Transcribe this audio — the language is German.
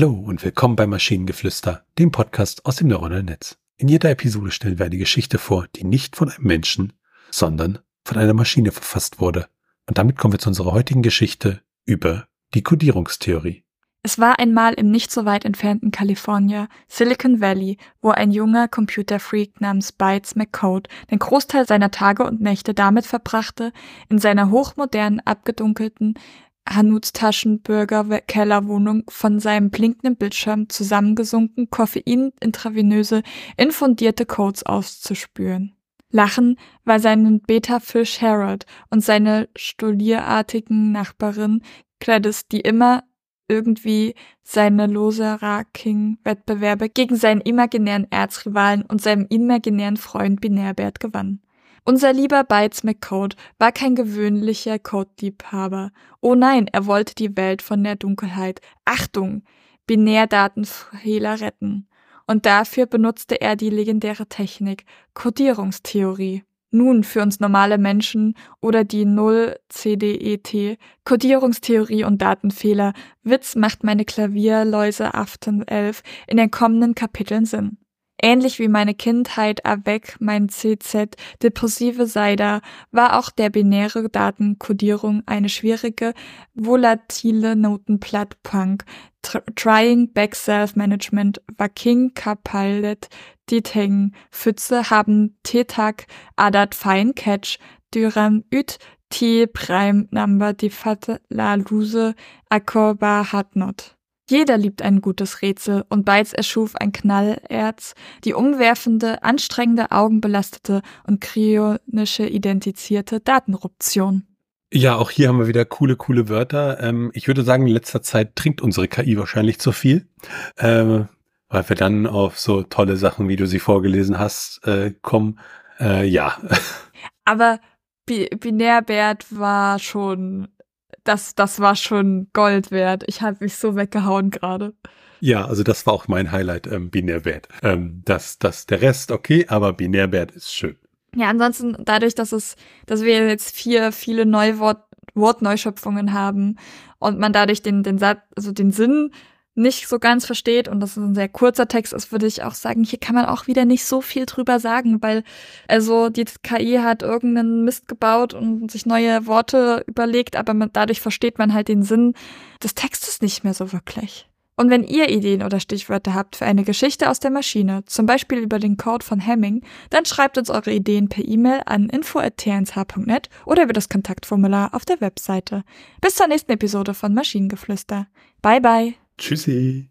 Hallo und willkommen bei Maschinengeflüster, dem Podcast aus dem neuronalen Netz. In jeder Episode stellen wir eine Geschichte vor, die nicht von einem Menschen, sondern von einer Maschine verfasst wurde. Und damit kommen wir zu unserer heutigen Geschichte über die Kodierungstheorie. Es war einmal im nicht so weit entfernten California, Silicon Valley, wo ein junger Computerfreak namens Bytes McCode den Großteil seiner Tage und Nächte damit verbrachte, in seiner hochmodernen, abgedunkelten, Hanuts Taschenbürger Kellerwohnung von seinem blinkenden Bildschirm zusammengesunken, Koffein intravenöse, infundierte Codes auszuspüren. Lachen war seinen Beta-Fisch Harold und seine stolierartigen Nachbarin Gladys, die immer irgendwie seine Loser-Raking-Wettbewerbe gegen seinen imaginären Erzrivalen und seinem imaginären Freund Binärbert gewann. Unser lieber Bytes McCode war kein gewöhnlicher Code-Liebhaber. Oh nein, er wollte die Welt von der Dunkelheit, Achtung, Binärdatenfehler retten. Und dafür benutzte er die legendäre Technik Codierungstheorie. Nun für uns normale Menschen oder die Null CDET, Codierungstheorie und Datenfehler, Witz macht meine Klavierläuse Afton 11 in den kommenden Kapiteln Sinn. Ähnlich wie meine Kindheit avec mein CZ depressive Seida war auch der binäre Datenkodierung eine schwierige, volatile Notenplatt-Punk. Trying Back Self-Management war King Kapalet Diteng Pfütze haben Tetak Adat Fine Catch Düram Üt T Prime Number die Fat La Luse Akkorba Hat Not. Jeder liebt ein gutes Rätsel und Beitz erschuf ein Knallerz, die umwerfende, anstrengende, augenbelastete und kryonische identizierte Datenruption. Ja, auch hier haben wir wieder coole, coole Wörter. Ähm, ich würde sagen, in letzter Zeit trinkt unsere KI wahrscheinlich zu viel, äh, weil wir dann auf so tolle Sachen, wie du sie vorgelesen hast, äh, kommen. Äh, ja. Aber Binärbert war schon das, das war schon Gold wert. Ich habe mich so weggehauen gerade. Ja, also das war auch mein Highlight, ähm, Binärbert. Ähm, das, das, der Rest okay, aber Binärbert ist schön. Ja, ansonsten dadurch, dass es, dass wir jetzt vier, viele Neuwort, Wortneuschöpfungen haben und man dadurch den, den Satz, also den Sinn nicht so ganz versteht und das ein sehr kurzer Text ist, würde ich auch sagen, hier kann man auch wieder nicht so viel drüber sagen, weil also die KI hat irgendeinen Mist gebaut und sich neue Worte überlegt, aber man, dadurch versteht man halt den Sinn des Textes nicht mehr so wirklich. Und wenn ihr Ideen oder Stichwörter habt für eine Geschichte aus der Maschine, zum Beispiel über den Code von Hemming, dann schreibt uns eure Ideen per E-Mail an info.tnsh.net oder über das Kontaktformular auf der Webseite. Bis zur nächsten Episode von Maschinengeflüster. Bye bye! Tschüssi.